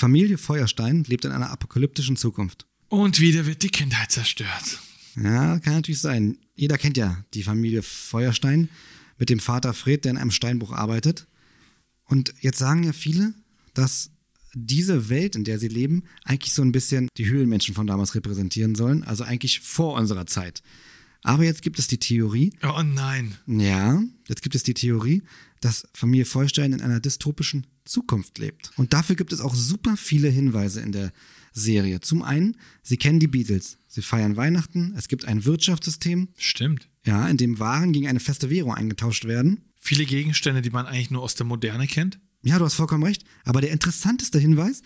Familie Feuerstein lebt in einer apokalyptischen Zukunft. Und wieder wird die Kindheit zerstört. Ja, kann natürlich sein. Jeder kennt ja die Familie Feuerstein mit dem Vater Fred, der in einem Steinbruch arbeitet. Und jetzt sagen ja viele, dass diese Welt, in der sie leben, eigentlich so ein bisschen die Höhlenmenschen von damals repräsentieren sollen, also eigentlich vor unserer Zeit. Aber jetzt gibt es die Theorie. Oh nein. Ja, jetzt gibt es die Theorie, dass Familie Feuerstein in einer dystopischen Zukunft lebt. Und dafür gibt es auch super viele Hinweise in der Serie. Zum einen, sie kennen die Beatles. Sie feiern Weihnachten. Es gibt ein Wirtschaftssystem. Stimmt. Ja, in dem Waren gegen eine feste Währung eingetauscht werden. Viele Gegenstände, die man eigentlich nur aus der Moderne kennt. Ja, du hast vollkommen recht. Aber der interessanteste Hinweis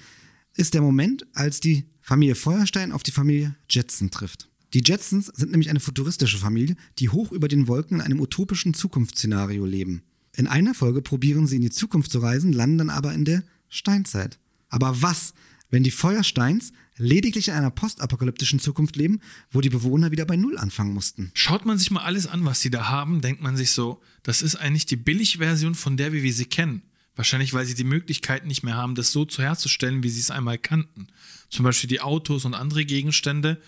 ist der Moment, als die Familie Feuerstein auf die Familie Jetson trifft. Die Jetsons sind nämlich eine futuristische Familie, die hoch über den Wolken in einem utopischen Zukunftsszenario leben. In einer Folge probieren sie in die Zukunft zu reisen, landen dann aber in der Steinzeit. Aber was, wenn die Feuersteins lediglich in einer postapokalyptischen Zukunft leben, wo die Bewohner wieder bei Null anfangen mussten? Schaut man sich mal alles an, was sie da haben, denkt man sich so, das ist eigentlich die Billigversion von der, wie wir sie kennen. Wahrscheinlich, weil sie die Möglichkeit nicht mehr haben, das so zu herzustellen, wie sie es einmal kannten. Zum Beispiel die Autos und andere Gegenstände.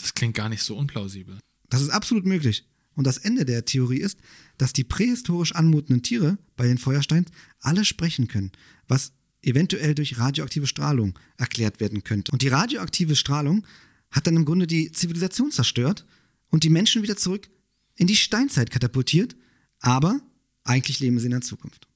Das klingt gar nicht so unplausibel. Das ist absolut möglich. Und das Ende der Theorie ist, dass die prähistorisch anmutenden Tiere bei den Feuersteins alle sprechen können, was eventuell durch radioaktive Strahlung erklärt werden könnte. Und die radioaktive Strahlung hat dann im Grunde die Zivilisation zerstört und die Menschen wieder zurück in die Steinzeit katapultiert, aber eigentlich leben sie in der Zukunft.